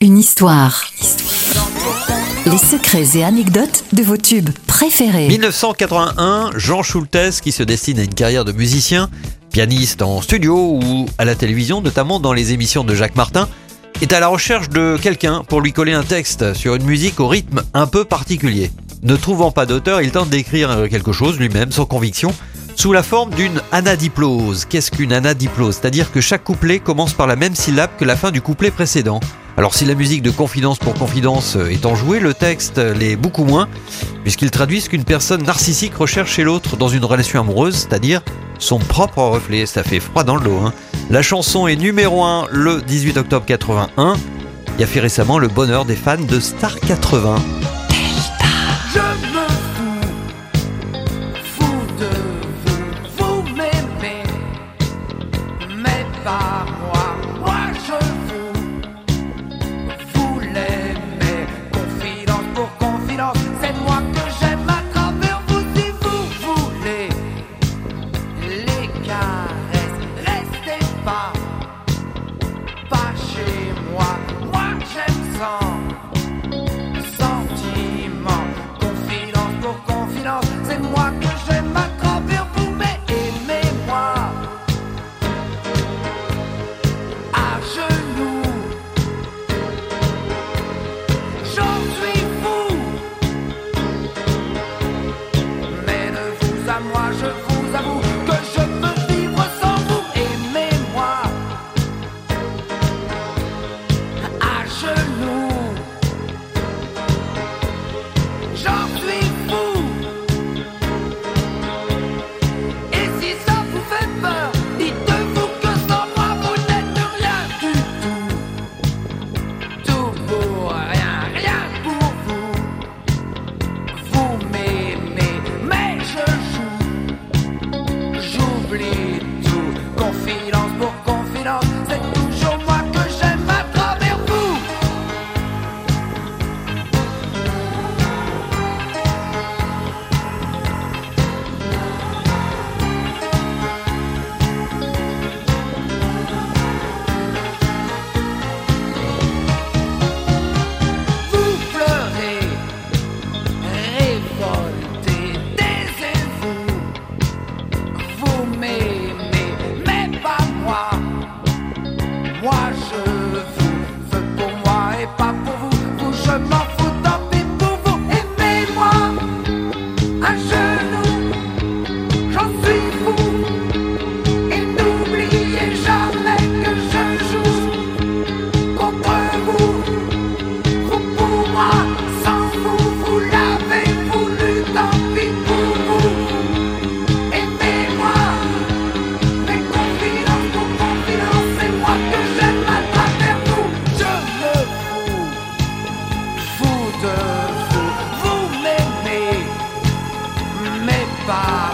Une histoire. Les secrets et anecdotes de vos tubes préférés. 1981, Jean Schultes, qui se destine à une carrière de musicien, pianiste en studio ou à la télévision, notamment dans les émissions de Jacques Martin, est à la recherche de quelqu'un pour lui coller un texte sur une musique au rythme un peu particulier. Ne trouvant pas d'auteur, il tente d'écrire quelque chose lui-même sans conviction sous la forme d'une anadiplose. Qu'est-ce qu'une anadiplose? C'est-à-dire que chaque couplet commence par la même syllabe que la fin du couplet précédent. Alors si la musique de confidence pour confidence est enjouée, le texte l'est beaucoup moins, puisqu'il traduit ce qu'une personne narcissique recherche chez l'autre dans une relation amoureuse, c'est-à-dire son propre reflet. Ça fait froid dans le dos. Hein. La chanson est numéro 1 le 18 octobre 81. Il a fait récemment le bonheur des fans de Star 80. Música feel 吧。